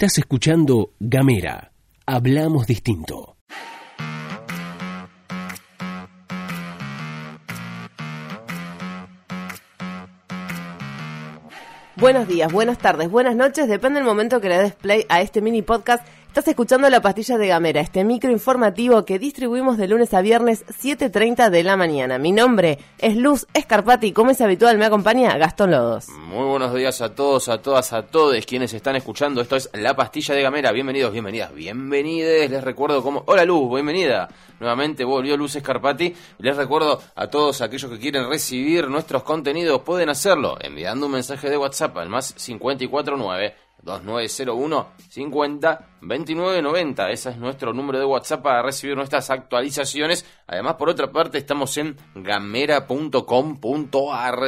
Estás escuchando Gamera. Hablamos distinto. Buenos días, buenas tardes, buenas noches, depende del momento que le des play a este mini podcast Estás escuchando La Pastilla de Gamera, este micro informativo que distribuimos de lunes a viernes 7.30 de la mañana. Mi nombre es Luz Escarpati como es habitual me acompaña Gastón Lodos. Muy buenos días a todos, a todas, a todos quienes están escuchando. Esto es La Pastilla de Gamera. Bienvenidos, bienvenidas, bienvenides. Les recuerdo cómo... Hola Luz, bienvenida. Nuevamente volvió Luz Escarpati. Les recuerdo a todos aquellos que quieren recibir nuestros contenidos, pueden hacerlo enviando un mensaje de WhatsApp al más 549 2901 50 29 90. Ese es nuestro número de WhatsApp para recibir nuestras actualizaciones. Además, por otra parte, estamos en gamera.com.ar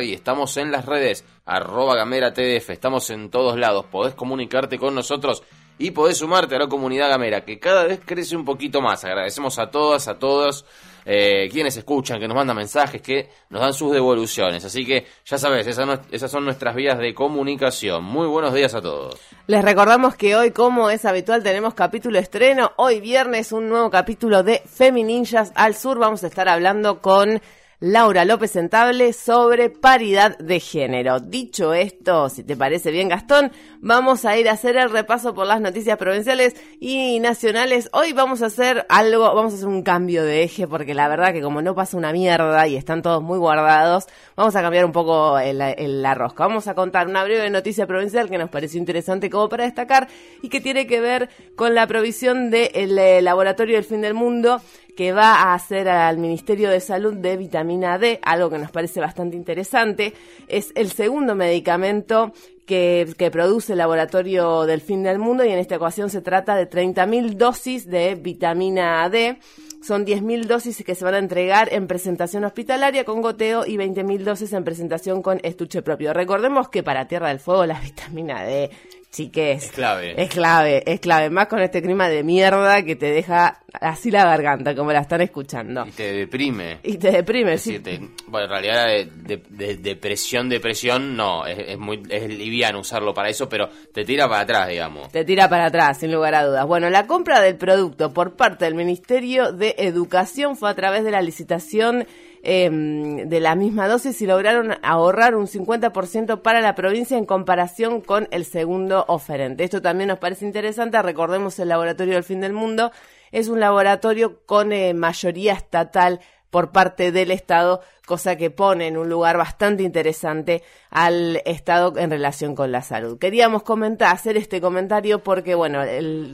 y estamos en las redes arroba gamera tdf. Estamos en todos lados. Podés comunicarte con nosotros y podés sumarte a la comunidad gamera que cada vez crece un poquito más. Agradecemos a todas, a todos eh, quienes escuchan, que nos mandan mensajes, que nos dan sus devoluciones. Así que ya sabes, esas, esas son nuestras vías de comunicación. Muy buenos días a todos. Les recordamos que hoy, como es habitual, tenemos capítulo estreno. Hoy viernes un nuevo capítulo de Femininjas al Sur. Vamos a estar hablando con Laura López Sentable sobre paridad de género. Dicho esto, si te parece bien Gastón, vamos a ir a hacer el repaso por las noticias provinciales y nacionales. Hoy vamos a hacer algo, vamos a hacer un cambio de eje porque la verdad que como no pasa una mierda y están todos muy guardados, vamos a cambiar un poco la rosca. Vamos a contar una breve noticia provincial que nos pareció interesante como para destacar y que tiene que ver con la provisión del eh, laboratorio del fin del mundo que va a hacer al Ministerio de Salud de vitamina D, algo que nos parece bastante interesante. Es el segundo medicamento que, produce el laboratorio del fin del mundo y en esta ocasión se trata de 30.000 dosis de vitamina D. Son 10.000 dosis que se van a entregar en presentación hospitalaria con goteo y 20.000 dosis en presentación con estuche propio. Recordemos que para Tierra del Fuego la vitamina D chiques. Es clave. Es clave, es clave. Más con este clima de mierda que te deja así la garganta, como la están escuchando. Y te deprime. Y te deprime, sí. bueno, en realidad de, depresión, depresión, no, es, muy es liviano usarlo para eso, pero te tira para atrás, digamos. Te tira para atrás, sin lugar a dudas. Bueno, la compra del producto por parte del Ministerio de Educación fue a través de la licitación Em, de la misma dosis y lograron ahorrar un 50% para la provincia en comparación con el segundo oferente. Esto también nos parece interesante. Recordemos el Laboratorio del Fin del Mundo. Es un laboratorio con eh, mayoría estatal por parte del Estado, cosa que pone en un lugar bastante interesante al Estado en relación con la salud. Queríamos comentar, hacer este comentario porque, bueno,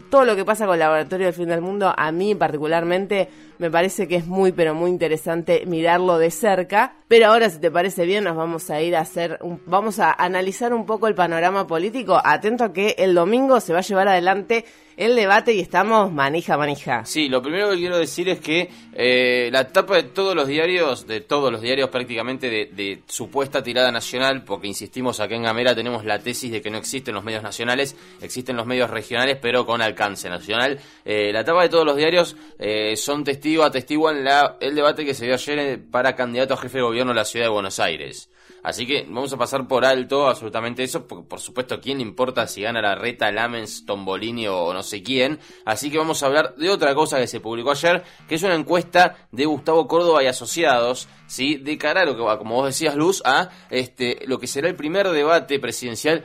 todo lo que pasa con el Laboratorio del Fin del Mundo, a mí particularmente me parece que es muy, pero muy interesante mirarlo de cerca. Pero ahora, si te parece bien, nos vamos a ir a hacer, vamos a analizar un poco el panorama político. Atento a que el domingo se va a llevar adelante el debate y estamos manija, manija. Sí, lo primero que quiero decir es que eh, la tapa de todos los diarios, de todos los diarios prácticamente de, de, supuesta tirada nacional, porque insistimos acá en Gamera tenemos la tesis de que no existen los medios nacionales, existen los medios regionales, pero con alcance nacional. Eh, la tapa de todos los diarios eh, son testigos, atestiguan la, el debate que se dio ayer para candidato a jefe de gobierno de la ciudad de Buenos Aires. Así que vamos a pasar por alto absolutamente eso, porque por supuesto, ¿quién importa si gana la reta, Lamens, Tombolini o no sé quién? Así que vamos a hablar de otra cosa que se publicó ayer, que es una encuesta de Gustavo Córdoba y asociados, ¿sí? De cara a lo que como vos decías, Luz, a este, lo que será el primer debate presidencial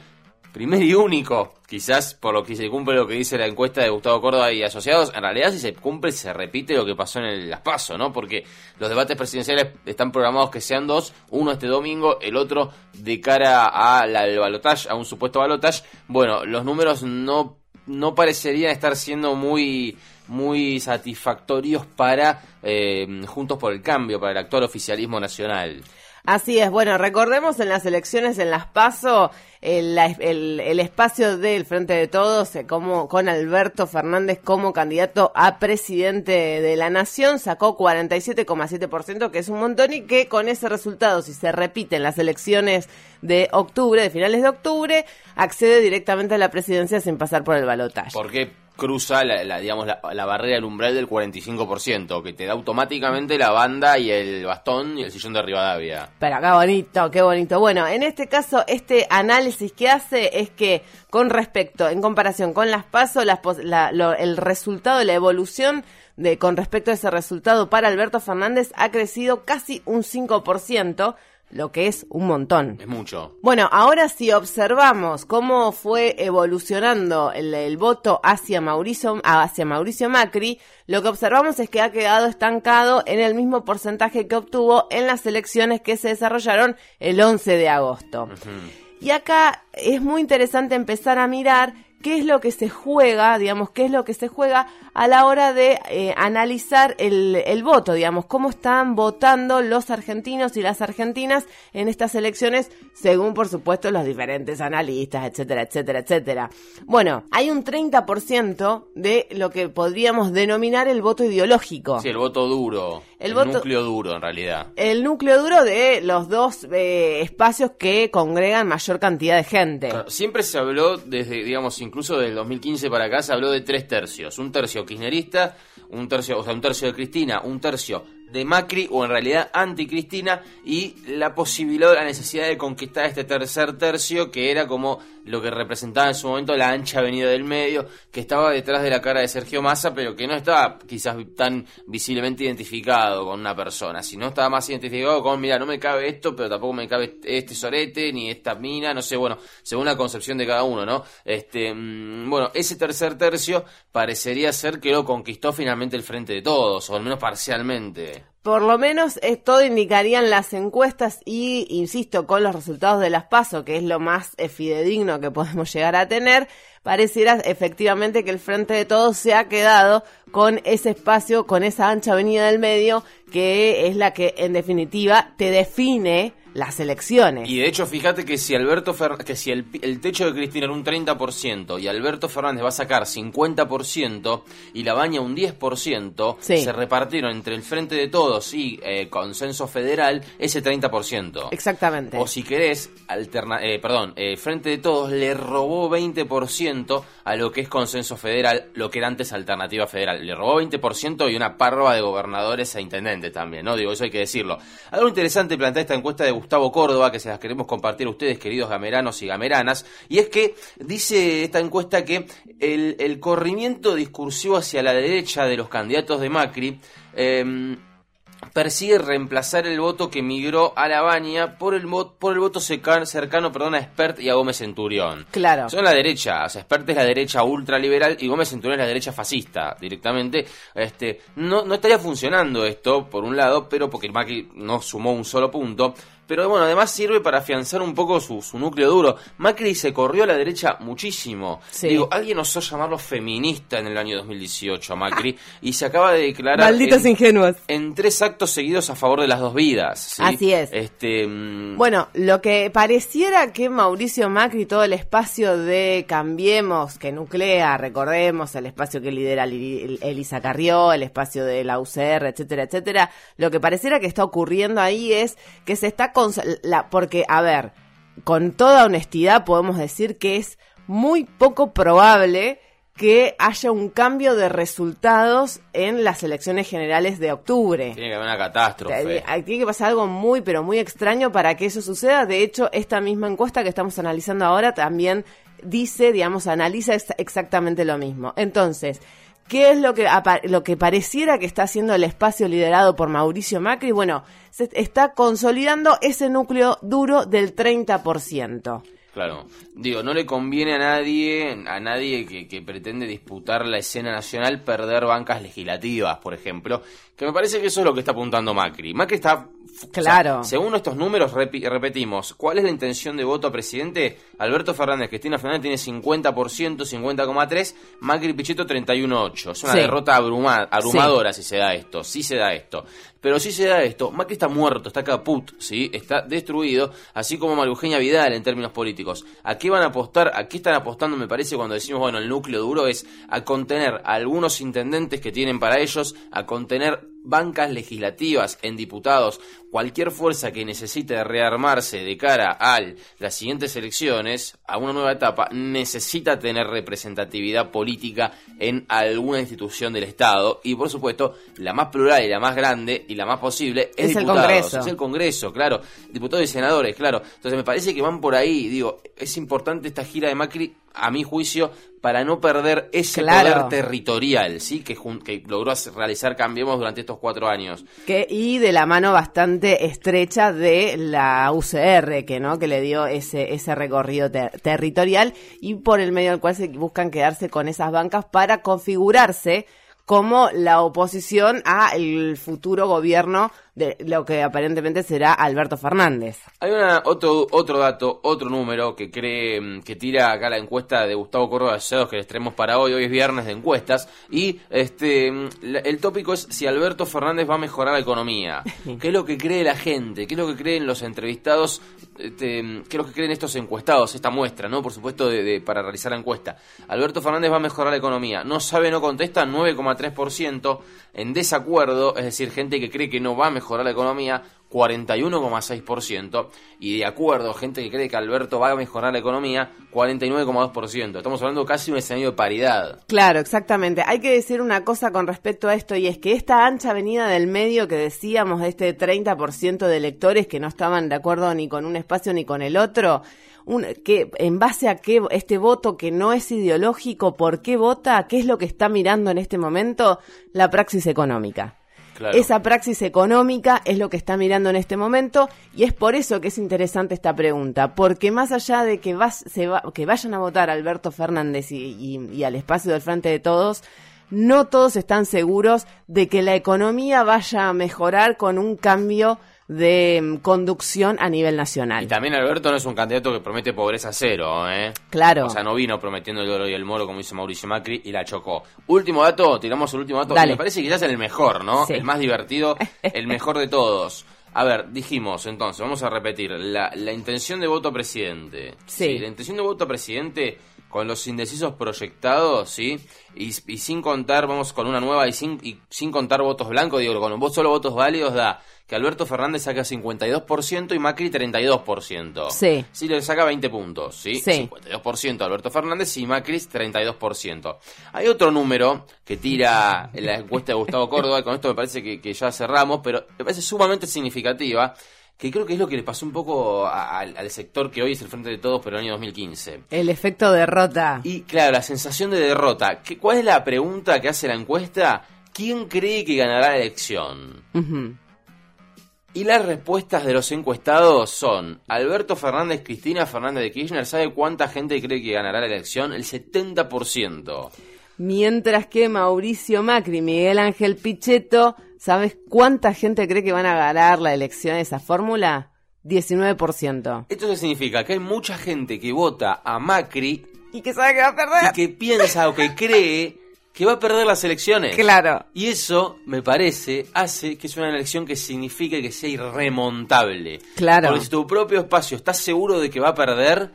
primer y único, quizás por lo que se cumple lo que dice la encuesta de Gustavo Córdoba y asociados, en realidad si se cumple se repite lo que pasó en el Las Paso, ¿no? Porque los debates presidenciales están programados que sean dos, uno este domingo, el otro de cara al balotaje, a un supuesto balotaje. Bueno, los números no no parecerían estar siendo muy muy satisfactorios para eh, Juntos por el Cambio, para el actual oficialismo nacional. Así es, bueno, recordemos en las elecciones en Las Paso, el, el, espacio del Frente de Todos eh, como, con Alberto Fernández como candidato a presidente de la Nación sacó 47,7%, que es un montón y que con ese resultado, si se repiten las elecciones de octubre, de finales de octubre, accede directamente a la presidencia sin pasar por el balotaje. ¿Por qué? Cruza la, la, digamos, la, la barrera del umbral del 45%, que te da automáticamente la banda y el bastón y el sillón de Rivadavia. Pero qué bonito, qué bonito. Bueno, en este caso, este análisis que hace es que con respecto, en comparación con las pasos, las, la- el resultado, la evolución de con respecto a ese resultado para Alberto Fernández ha crecido casi un 5%, lo que es un montón. Es mucho. Bueno, ahora si observamos cómo fue evolucionando el, el voto hacia Mauricio, hacia Mauricio Macri, lo que observamos es que ha quedado estancado en el mismo porcentaje que obtuvo en las elecciones que se desarrollaron el 11 de agosto. Y acá es muy interesante empezar a mirar qué es lo que se juega, digamos, qué es lo que se juega a la hora de eh, analizar el, el voto, digamos, cómo están votando los argentinos y las argentinas en estas elecciones, según, por supuesto, los diferentes analistas, etcétera, etcétera, etcétera. Bueno, hay un 30% de lo que podríamos denominar el voto ideológico. Sí, el voto duro. El El, voto- núcleo duro, en realidad. El núcleo duro de los dos eh, espacios que congregan mayor cantidad de gente. Siempre se habló, desde, digamos, incluso del 2015 para acá, se habló de tres tercios. Un tercio kirchnerista, un tercio, o sea, un tercio de Cristina, un tercio de Macri, o en realidad anti-Cristina, y la posibilidad la necesidad de conquistar este tercer tercio, que era como lo que representaba en su momento la ancha avenida del medio, que estaba detrás de la cara de Sergio Massa, pero que no estaba quizás tan visiblemente identificado con una persona, sino estaba más identificado con, mira, no me cabe esto, pero tampoco me cabe este sorete, ni esta mina, no sé, bueno, según la concepción de cada uno, ¿no? Este, mm, bueno, ese tercer tercio parecería ser que lo conquistó finalmente el frente de todos, o al menos parcialmente. Por lo menos eh, todo indicarían las encuestas y, insisto, con los resultados de las PASO, que es lo más fidedigno que podemos llegar a tener, pareciera efectivamente que el Frente de Todos se ha quedado con ese espacio, con esa ancha avenida del medio, que es la que en definitiva te define las elecciones. Y de hecho, fíjate que si Alberto Fer- que si el, el techo de Cristina era un 30% y Alberto Fernández va a sacar 50% y la baña un 10%, Sí. se repartieron entre el Frente de Todos y eh, Consenso Federal ese 30%. Exactamente. O si querés, alterna eh, perdón, eh, Frente de Todos le robó 20% a lo que es Consenso Federal, lo que era antes Alternativa Federal. Le robó 20% y una parva de gobernadores e intendentes también, ¿no? Digo, eso hay que decirlo. Algo interesante plantea esta encuesta de Gustavo Córdoba, que se las queremos compartir a ustedes, queridos gameranos y gameranas, y es que dice esta encuesta que el, el corrimiento discursivo hacia la derecha de los candidatos de Macri, em, persigue reemplazar el voto que migró a la Baña por el, por el voto cercano, cercano perdón, a Spert y a Gómez Centurión. Claro. Son la derecha, o sea, Spert es la derecha ultraliberal y Gómez Centurión es la derecha fascista directamente. Este, no, no estaría funcionando esto, por un lado, pero porque Macri no sumó un solo punto. Pero bueno, además sirve para afianzar un poco su, su núcleo duro. Macri se corrió a la derecha muchísimo. Sí. Digo, alguien osó llamarlo feminista en el año 2018 a Macri y se acaba de declarar Malditos en- ingenuos. en tres actos seguidos a favor de las dos vidas. ¿sí? Así es. Este, mm, Bueno, lo que pareciera que Mauricio Macri, todo el espacio de Cambiemos, que nuclea, recordemos, el espacio que lidera Li- Elisa Carrió, el espacio de la UCR, etcétera, etcétera, lo que pareciera que está ocurriendo ahí es que se está... la, porque, a ver, con toda honestidad podemos decir que es muy poco probable que haya un cambio de resultados en las elecciones generales de octubre. tiene que haber una catástrofe. Eh, Tiene que pasar algo muy, pero muy extraño para que eso suceda. De hecho, esta misma encuesta que estamos analizando ahora también dice, digamos, analiza ex- exactamente lo mismo. Entonces, ¿qué es lo que, lo que pareciera que está haciendo el espacio liderado por Mauricio Macri? Bueno, se está consolidando ese núcleo duro del 30%. Claro. Digo, no le conviene a nadie, a nadie que, que pretende disputar la escena nacional perder bancas legislativas, por ejemplo, que me parece que eso es lo que está apuntando Macri. Macri está... Claro. según estos números, repetimos, ¿cuál es la intención de voto a presidente? Alberto Fernández, Cristina Fernández tiene 50%, 50,3%, Macri Pichetto 31,8%. Es una Sí. derrota abruma- abrumadora si se da esto, si se da esto. Pero si se da esto, Macri está muerto, está caput, ¿sí? Está destruido, así como María Eugenia Vidal en términos políticos. ¿A qué van a apostar? ¿A qué están apostando, me parece, cuando decimos, bueno, el núcleo duro es a contener a algunos intendentes que tienen para ellos, a contener bancas legislativas, en diputados, cualquier fuerza que necesite rearmarse de cara a las siguientes elecciones, a una nueva etapa, necesita tener representatividad política en alguna institución del Estado y por supuesto la más plural y la más grande y la más posible es, Es el Congreso. es el Congreso, claro, diputados y senadores, claro. Entonces me parece que van por ahí, digo, es importante esta gira de Macri, a mi juicio, para no perder ese Claro. poder territorial, ¿sí? Que, logró realizar Cambiemos durante estos cuatro años. que y de la mano bastante estrecha de la UCR que no que le dio ese ese recorrido ter- territorial y por el medio del cual se buscan quedarse con esas bancas para configurarse como la oposición a el futuro gobierno de lo que aparentemente será Alberto Fernández. Hay una, otro, otro dato, otro número que cree, mm, que tira acá la encuesta de Gustavo Córdoba Asociados que les traemos para hoy. Hoy es viernes de encuestas. Y este mm, el tópico es si Alberto Fernández va a mejorar la economía. ¿Qué es lo que cree la gente? ¿Qué es lo que creen los entrevistados? Este, mm, ¿Qué es lo que creen estos encuestados? Esta muestra, ¿no? Por supuesto, de, de- para realizar la encuesta. Alberto Fernández va a mejorar la economía. No sabe, no contesta, 9,3%. En desacuerdo, es decir, gente que cree que no va a mejorar la economía, 41,6%. Y de acuerdo, gente que cree que Alberto va a mejorar la economía, 49,2%. Estamos hablando casi de un escenario de paridad. Claro, exactamente. Hay que decir una cosa con respecto a esto y es que esta ancha avenida del medio que decíamos de este 30% de electores que no estaban de acuerdo ni con un espacio ni con el otro, un, que en base a qué este voto que no es ideológico, ¿por qué vota? ¿Qué es lo que está mirando en este momento? La praxis económica. Esa praxis económica es lo que está mirando en este momento y es por eso que es interesante esta pregunta, porque más allá de que, vas, se va- que vayan a votar Alberto Fernández y, y- y al espacio del Frente de Todos, no todos están seguros de que la economía vaya a mejorar con un cambio de mm, conducción a nivel nacional. Y también Alberto no es un candidato que promete pobreza cero, ¿eh? Claro. O sea, no vino prometiendo el oro y el moro como hizo Mauricio Macri y la chocó. Último dato, tiramos el último dato. Dale. Me parece que ya es el mejor, ¿no? Sí. El más divertido, el mejor de todos. A ver, dijimos entonces, vamos a repetir, la, la intención de voto a presidente. Sí. La intención de voto a presidente con los indecisos proyectados, ¿sí? Y, y sin contar, vamos con una nueva y sin, y sin contar votos blancos, digo, con vos solo votos válidos da que Alberto Fernández saca 52% y Macri 32%. Sí. Sí, le saca 20 puntos, ¿sí? Sí. 52% Alberto Fernández y Macri 32%. Hay otro número que tira la encuesta de Gustavo Córdoba, y con esto me parece que, que ya cerramos, pero me parece sumamente significativa, que creo que es lo que le pasó un poco a- al, al sector que hoy es el Frente de Todos, pero en el año 2015. El efecto derrota. Y claro, la sensación de derrota. ¿Qué- ¿Cuál es la pregunta que hace la encuesta? ¿Quién cree que ganará la elección? Ujú. Y las respuestas de los encuestados son Alberto Fernández, Cristina Fernández de Kirchner. ¿Sabe cuánta gente cree que ganará la elección? El 70%. Mientras que Mauricio Macri, Miguel Ángel Pichetto, ¿sabes cuánta gente cree que van a ganar la elección de esa fórmula? 19%. Esto qué significa que hay mucha gente que vota a Macri ¿Y que sabe que va a y perder? que piensa o que cree que va a perder las elecciones. Claro. Y eso, me parece, hace que es una elección que signifique que sea irremontable. Claro. Porque si tu propio espacio estás seguro de que va a perder,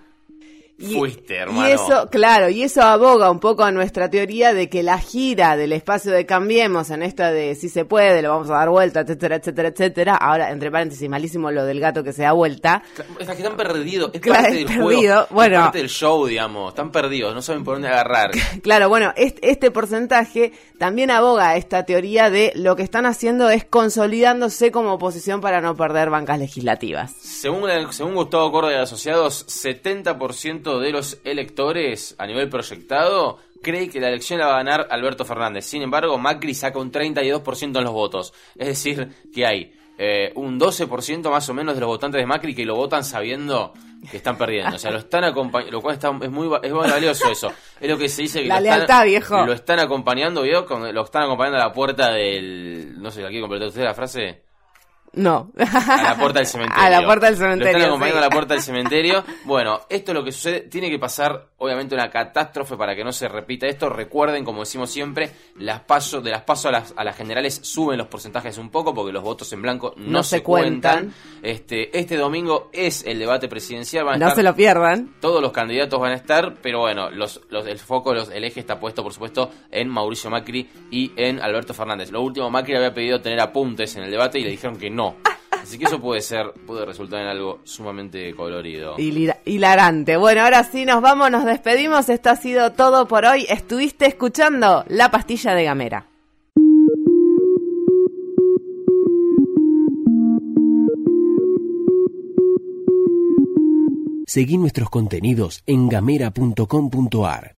Y- fuiste, hermano. Y eso, claro, y eso aboga un poco a nuestra teoría de que la gira del espacio de Cambiemos en esta de si se puede, lo vamos a dar vuelta, etcétera, etcétera, etcétera. Ahora, entre paréntesis, malísimo lo del gato que se da vuelta. Es que están perdidos, es Claro, parte del perdido. juego, es Bueno. parte del show, digamos, están perdidos, no saben por dónde agarrar. Claro, bueno, este, este porcentaje también aboga a esta teoría de lo que están haciendo es consolidándose como oposición para no perder bancas legislativas. Según, el- según Gustavo Córdoba y Asociados, 70% de los electores a nivel proyectado cree que la elección la va a ganar Alberto Fernández. Sin embargo, Macri saca un 32% en los votos. Es decir, que hay eh, un 12% más o menos de los votantes de Macri que lo votan sabiendo que están perdiendo. O sea, lo están acompañando, lo cual está, es, muy, va- es muy valioso eso. Es lo que se dice que La lo están- lealtad, viejo. Lo están acompañando, ¿vio? Lo están acompañando a la puerta del... No sé, aquí completó usted la frase. No. A la puerta del cementerio. A la puerta del Lo cementerio. están acompañando sí. a la puerta del cementerio. Bueno, esto es lo que sucede. Tiene que pasar, obviamente, una catástrofe para que no se repita esto. Recuerden, como decimos siempre, las pasos, de las pasos a las, a las generales suben los porcentajes un poco porque los votos en blanco no, No se cuentan. Este, este domingo es el debate presidencial. Van a No estar se lo pierdan. todos los candidatos van a estar, pero bueno, los, los, el foco, los, el eje está puesto, por supuesto, en Mauricio Macri y en Alberto Fernández. Lo último, Macri había pedido tener apuntes en el debate y le dijeron que no. Así que eso puede ser, puede resultar en algo sumamente colorido. Hila- Hilarante. Bueno, ahora sí nos vamos, nos despedimos. Esto ha sido todo por hoy. Estuviste escuchando La Pastilla de Gamera. Seguí nuestros contenidos en gamera.com.ar.